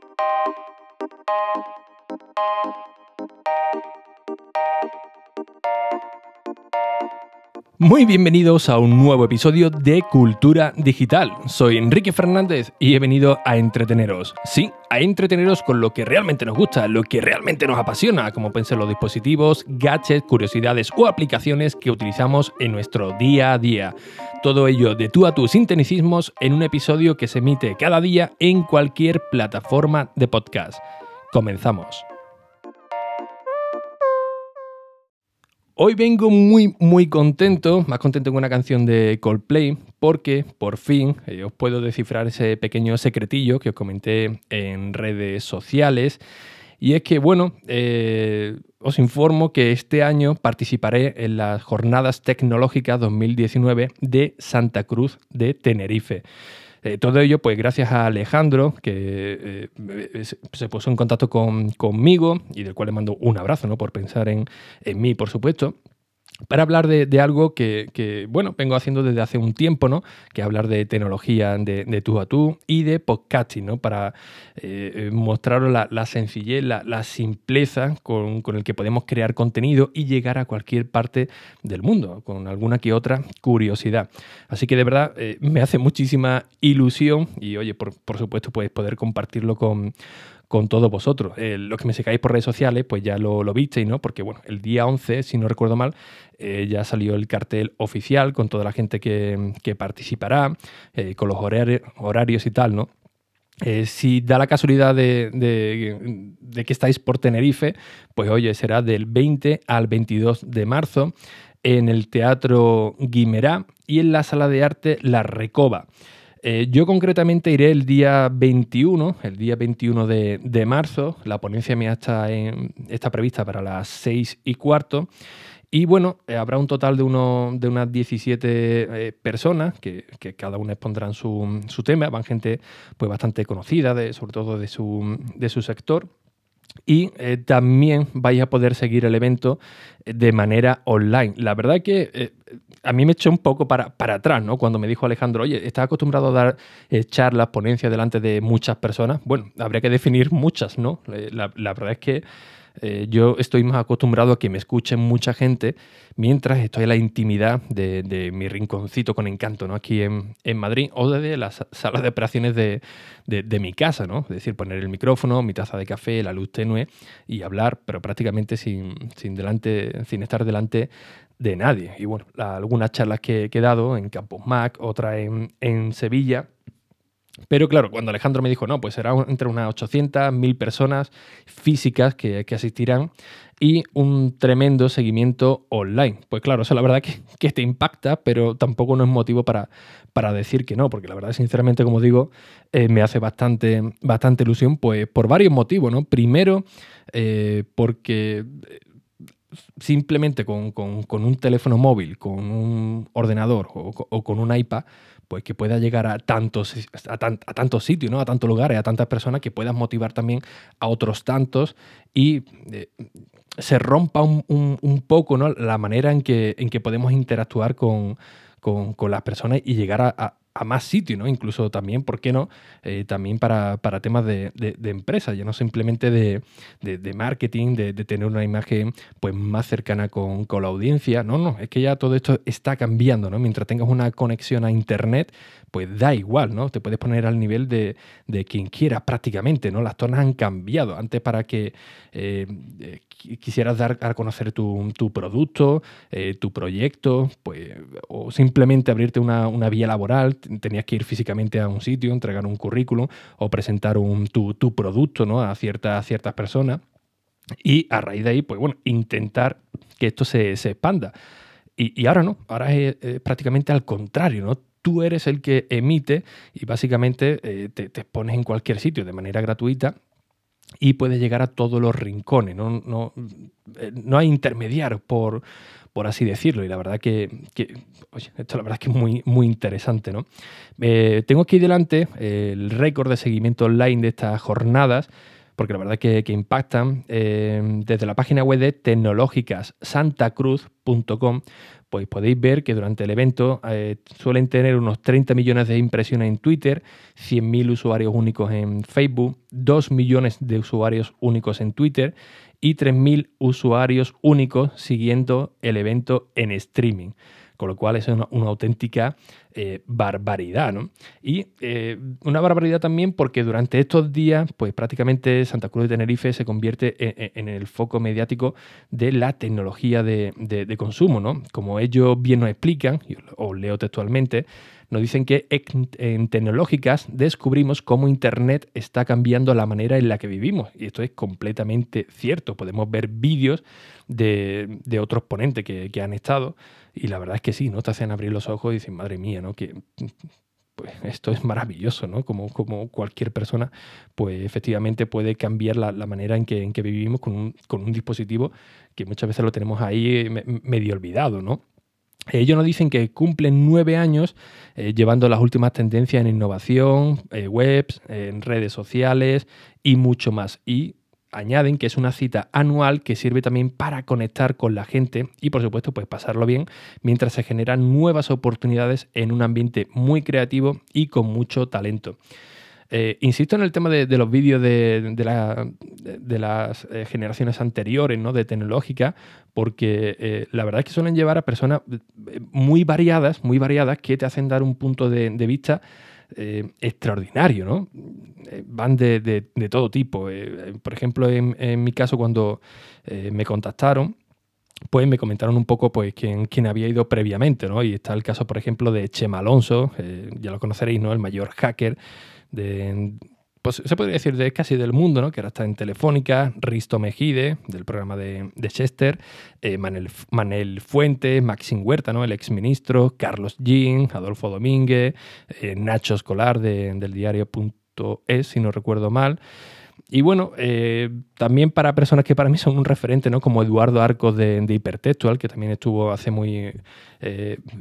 thank you Muy bienvenidos a un nuevo episodio de Cultura Digital. Soy Enrique Fernández y he venido a entreteneros. Sí, a entreteneros con lo que realmente nos gusta, lo que realmente nos apasiona, como pueden ser los dispositivos, gadgets, curiosidades o aplicaciones que utilizamos en nuestro día a día. Todo ello de tú a tú sin en un episodio que se emite cada día en cualquier plataforma de podcast. Comenzamos. Hoy vengo muy, muy contento, más contento con una canción de Coldplay, porque por fin eh, os puedo descifrar ese pequeño secretillo que os comenté en redes sociales. Y es que, bueno, eh, os informo que este año participaré en las Jornadas Tecnológicas 2019 de Santa Cruz de Tenerife. Eh, todo ello, pues gracias a Alejandro, que eh, se puso en contacto conmigo y del cual le mando un abrazo, ¿no? Por pensar en, en mí, por supuesto para hablar de, algo que, bueno, vengo haciendo desde hace un tiempo, ¿no? Que hablar de tecnología de, tú a tú y de podcasting, ¿no? Para eh, eh, mostraros la, sencillez, la, simpleza con, el que podemos crear contenido y llegar a cualquier parte del mundo, con alguna que otra curiosidad. Así que de verdad eh, me hace muchísima ilusión y, oye, por, por supuesto, pues poder compartirlo con con todos vosotros. Eh, los que me sigáis por redes sociales, pues ya lo, lo, visteis, ¿no? Porque, bueno, el día 11, si no recuerdo mal, eh, ya salió el cartel oficial con toda la gente que, participará, eh, con los horarios, y tal, ¿no? si da la casualidad de, de, que estáis por Tenerife, pues oye, será del 20 al 22 de marzo en el Teatro Guimerá y en la Sala de Arte La Recoba. Eh, yo concretamente iré el día 21, el día 21 de, marzo. La ponencia mía está, está prevista para las 6 y cuarto. Y bueno, eh, habrá un total de, uno, de unas 17 eh, personas que, cada una expondrán su, su, tema. Van gente pues, bastante conocida, de, sobre todo de su, de su sector. Y también vais a poder seguir el evento de manera online. La verdad que a mí me echó un poco para, para atrás, ¿no? Cuando me dijo Alejandro, oye, ¿estás acostumbrado a dar eh, charlas, ponencias delante de muchas personas? Bueno, habría que definir muchas, ¿no? Eh, la, verdad es que eh, yo estoy más acostumbrado a que me escuchen mucha gente mientras estoy en la intimidad de, mi rinconcito con encanto, ¿no? Aquí en, Madrid o desde las salas de operaciones de, mi casa, ¿no? Es decir, poner el micrófono, mi taza de café, la luz tenue y hablar, pero prácticamente sin, sin, delante, sin estar delante de nadie. Y bueno, algunas charlas que, he dado en Campus Mac, otra en, en Sevilla. Pero claro, cuando Alejandro me dijo, no, pues será entre unas 800, 1000 personas físicas que, asistirán y un tremendo seguimiento online. Pues claro, eso la verdad que, que, te impacta, pero tampoco no es motivo para, para decir que no, porque la verdad, sinceramente, como digo, eh, me hace bastante, bastante ilusión, pues por varios motivos, ¿no? Primero, eh, porque simplemente con, un teléfono móvil, con un ordenador o, con un iPad, pues que pueda llegar a tantos, a, tantos sitios, ¿no? a tantos lugares, a tantas personas, que puedas motivar también a otros tantos y eh, se rompa un, poco ¿no? la manera en que, en que podemos interactuar con, las personas y llegar a, a más sitios, ¿no? Incluso también, ¿por qué no? Eh, también para, temas de, de, empresa, ya no simplemente de, marketing, de, tener una imagen pues, más cercana con, la audiencia. No, no, es que ya todo esto está cambiando, ¿no? Mientras tengas una conexión a Internet, pues da igual, ¿no? Te puedes poner al nivel de, quien quiera prácticamente, ¿no? Las zonas han cambiado. Antes para que eh, eh, quisieras dar a conocer tu, producto, tu proyecto, pues, o simplemente abrirte una, una vía laboral, tenías que ir físicamente a un sitio, entregar un currículum o presentar un, tu, producto ¿no? a, ciertas, ciertas personas. Y a raíz de ahí, pues bueno, intentar que esto se, expanda. Y, ahora no, ahora es, prácticamente al contrario, ¿no? Tú eres el que emite y básicamente eh, te, te pones en cualquier sitio de manera gratuita y puedes llegar a todos los rincones. No, no, eh, no hay intermediarios por, por así decirlo. Y la verdad que, esto la verdad que es muy, muy interesante. ¿no? Eh, tengo aquí delante el récord de seguimiento online de estas jornadas. Porque la verdad que, que impactan. Eh, desde la página web de tecnológicassantacruz.com, pues podéis ver que durante el evento eh, suelen tener unos 30 millones de impresiones en Twitter, 100.000 usuarios únicos en Facebook, 2 millones de usuarios únicos en Twitter y 3.000 usuarios únicos siguiendo el evento en streaming con lo cual es una, auténtica eh, barbaridad. ¿no? Y eh, una barbaridad también porque durante estos días, pues prácticamente Santa Cruz de Tenerife se convierte en, el foco mediático de la tecnología de, consumo. ¿no? Como ellos bien nos explican, os leo textualmente, nos dicen que en, tecnológicas descubrimos cómo Internet está cambiando la manera en la que vivimos. Y esto es completamente cierto. Podemos ver vídeos de, otros ponentes que, han estado y la verdad es que sí, ¿no? Te hacen abrir los ojos y dicen, madre mía, ¿no? Que pues esto es maravilloso, ¿no? Como, como cualquier persona, pues efectivamente puede cambiar la, manera en que, en que vivimos con un, con un, dispositivo que muchas veces lo tenemos ahí medio olvidado, ¿no? Ellos nos dicen que cumplen nueve años eh, llevando las últimas tendencias en innovación, eh, webs, en redes sociales y mucho más. Y añaden que es una cita anual que sirve también para conectar con la gente y por supuesto pues pasarlo bien mientras se generan nuevas oportunidades en un ambiente muy creativo y con mucho talento. Eh, insisto en el tema de, los vídeos de, las eh, generaciones anteriores, ¿no? de tecnológica, porque eh, la verdad es que suelen llevar a personas muy variadas, muy variadas, que te hacen dar un punto de, vista extraordinario, ¿no? van de, todo tipo. por ejemplo, en, mi caso, cuando me contactaron, pues me comentaron un poco pues quién, quién, había ido previamente, ¿no? Y está el caso, por ejemplo, de Chema Alonso, ya lo conoceréis, ¿no? El mayor hacker de, pues se podría decir de casi del mundo, ¿no? que ahora está en Telefónica, Risto Mejide, del programa de, Chester, eh, Manel, Fuente, Maxim Huerta, ¿no? el exministro, Carlos Jean, Adolfo Domínguez, eh, Nacho Escolar del diario.es, si no recuerdo mal. Y bueno, eh, también para personas que para mí son un referente, ¿no? Como Eduardo Arcos de, Hypertextual, que también estuvo hace muy,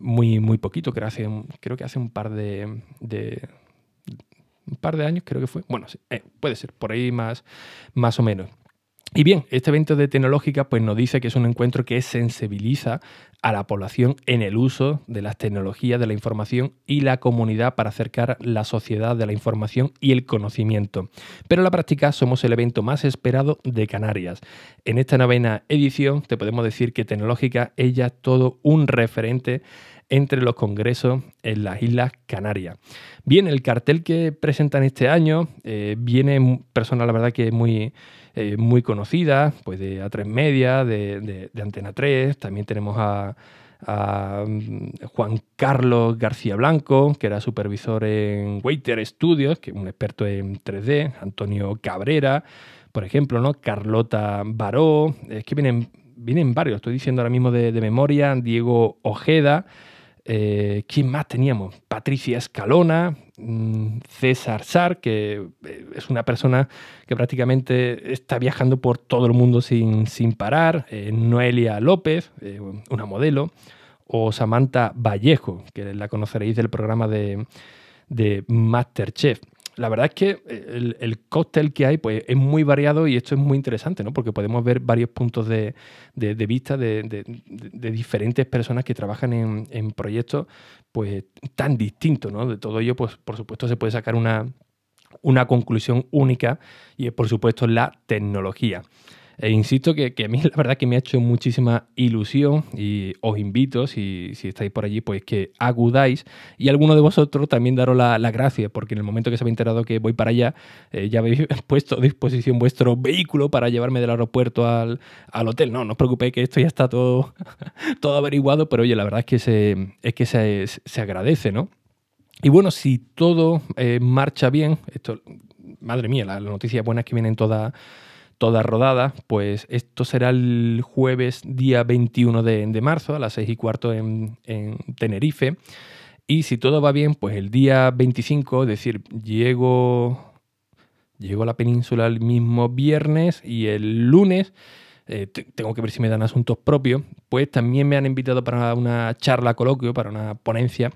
muy, muy poquito, creo, hace, creo que hace un par de un par de años creo que fue. Bueno, eh, puede ser, por ahí más, más o menos. Y bien, este evento de tecnológica pues nos dice que es un encuentro que sensibiliza a la población en el uso de las tecnologías de la información y la comunidad para acercar la sociedad de la información y el conocimiento. Pero en la práctica somos el evento más esperado de Canarias. En esta novena edición te podemos decir que Tecnológica es ya todo un referente entre los congresos en las Islas Canarias. Bien, el cartel que presentan este año eh, viene personas, la verdad, que es muy, eh, muy conocida, pues de A3 Media, de, Antena 3, también tenemos a, mm, Juan Carlos García Blanco, que era supervisor en Waiter Studios, que es un experto en 3D, Antonio Cabrera, por ejemplo, ¿no? Carlota Baró, es que vienen, vienen varios, estoy diciendo ahora mismo de memoria, Diego Ojeda, eh, ¿Quién más teníamos? Patricia Escalona, mm, César Sar, que eh, es una persona que prácticamente está viajando por todo el mundo sin, sin parar, eh, Noelia López, una modelo, o Samantha Vallejo, que la conoceréis del programa de, de Masterchef la verdad es que el, cóctel que hay pues, es muy variado y esto es muy interesante, ¿no? porque podemos ver varios puntos de, vista de, diferentes personas que trabajan en, proyectos pues, tan distintos. ¿no? De todo ello, pues, por supuesto, se puede sacar una, una conclusión única y es, por supuesto, la tecnología. E insisto que, a mí la verdad que me ha hecho muchísima ilusión y os invito, si, estáis por allí, pues que acudáis y alguno de vosotros también daros la, gracia, porque en el momento que se habéis enterado que voy para allá, eh, ya habéis puesto a disposición vuestro vehículo para llevarme del aeropuerto al, hotel. No, no os preocupéis que esto ya está todo, todo averiguado, pero oye, la verdad es que se, es que se, agradece, ¿no? Y bueno, si todo eh, marcha bien, esto, madre mía, las noticias buenas que vienen todas toda rodada, pues esto será el jueves día 21 de, marzo a las 6 y cuarto en, Tenerife. Y si todo va bien, pues el día 25, es decir, llego, llego a la península el mismo viernes y el lunes eh, tengo que ver si me dan asuntos propios, pues también me han invitado para una charla coloquio, para una ponencia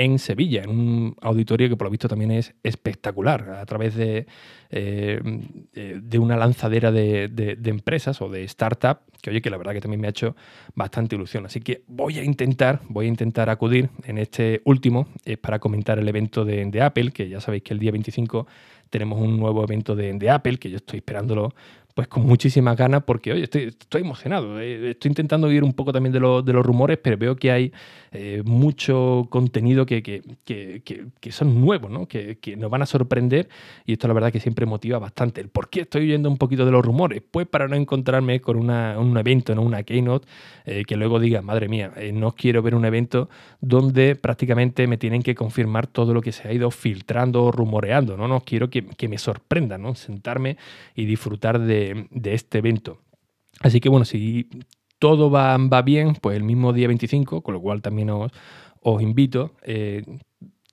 en Sevilla, en un auditorio que por lo visto también es espectacular, a través de, eh, de una lanzadera de, empresas o de startup, que oye, que la verdad que también me ha hecho bastante ilusión. Así que voy a intentar, voy a intentar acudir en este último es para comentar el evento de, de Apple, que ya sabéis que el día 25 tenemos un nuevo evento de, de, Apple, que yo estoy esperándolo pues con muchísimas ganas porque, oye, estoy, estoy emocionado. Eh, estoy intentando oír un poco también de, de los rumores, pero veo que hay eh, mucho contenido que, que, que, que, son nuevos, ¿no? Que, nos van a sorprender y esto la verdad que siempre motiva bastante. ¿El por qué estoy oyendo un poquito de los rumores? Pues para no encontrarme con una, un evento, ¿no? una keynote, eh, que luego diga, madre mía, no quiero ver un evento donde prácticamente me tienen que confirmar todo lo que se ha ido filtrando o rumoreando, ¿no? No quiero que, me sorprenda, ¿no? Sentarme y disfrutar de de, este evento. Así que bueno, si todo va, va, bien, pues el mismo día 25, con lo cual también os, os invito. Eh,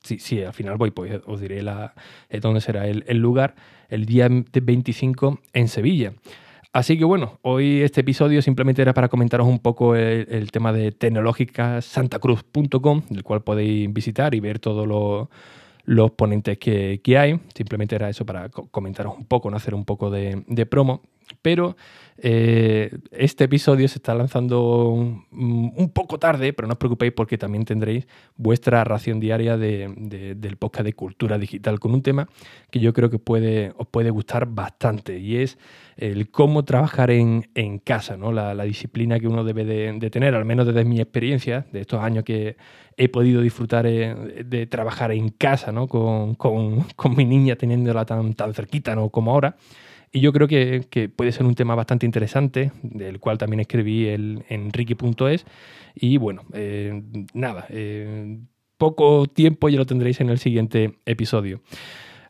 si, al final voy, pues os diré la, eh, dónde será el, lugar, el día 25 en Sevilla. Así que bueno, hoy este episodio simplemente era para comentaros un poco el, tema de tecnológicasantacruz.com, del cual podéis visitar y ver todo lo los ponentes que, hay. Simplemente era eso para comentaros un poco, no hacer un poco de, promo. Pero eh, este episodio se está lanzando un, poco tarde, pero no os preocupéis porque también tendréis vuestra ración diaria del podcast de cultura digital con un tema que yo creo que puede, os puede gustar bastante y es el cómo trabajar en, casa, ¿no? la, disciplina que uno debe de, tener, al menos desde mi experiencia, de estos años que he podido disfrutar eh, de trabajar en casa, ¿no? Con, mi niña teniéndola tan, tan cerquita, ¿no? Como ahora. Y yo creo que, puede ser un tema bastante interesante, del cual también escribí el, en ricky.es. Y bueno, eh, nada, eh, poco tiempo ya lo tendréis en el siguiente episodio.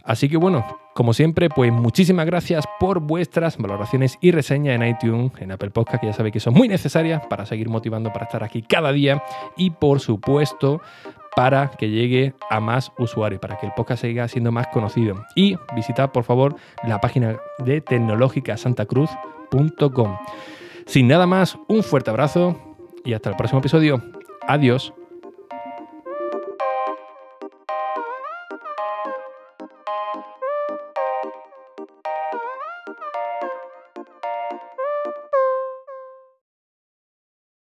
Así que bueno, como siempre, pues muchísimas gracias por vuestras valoraciones y reseñas en iTunes, en Apple Podcast, que ya sabéis que son muy necesarias para seguir motivando para estar aquí cada día y por supuesto para que llegue a más usuarios, para que el podcast siga siendo más conocido. Y visitad por favor la página de tecnológicasantacruz.com. Sin nada más, un fuerte abrazo y hasta el próximo episodio. Adiós.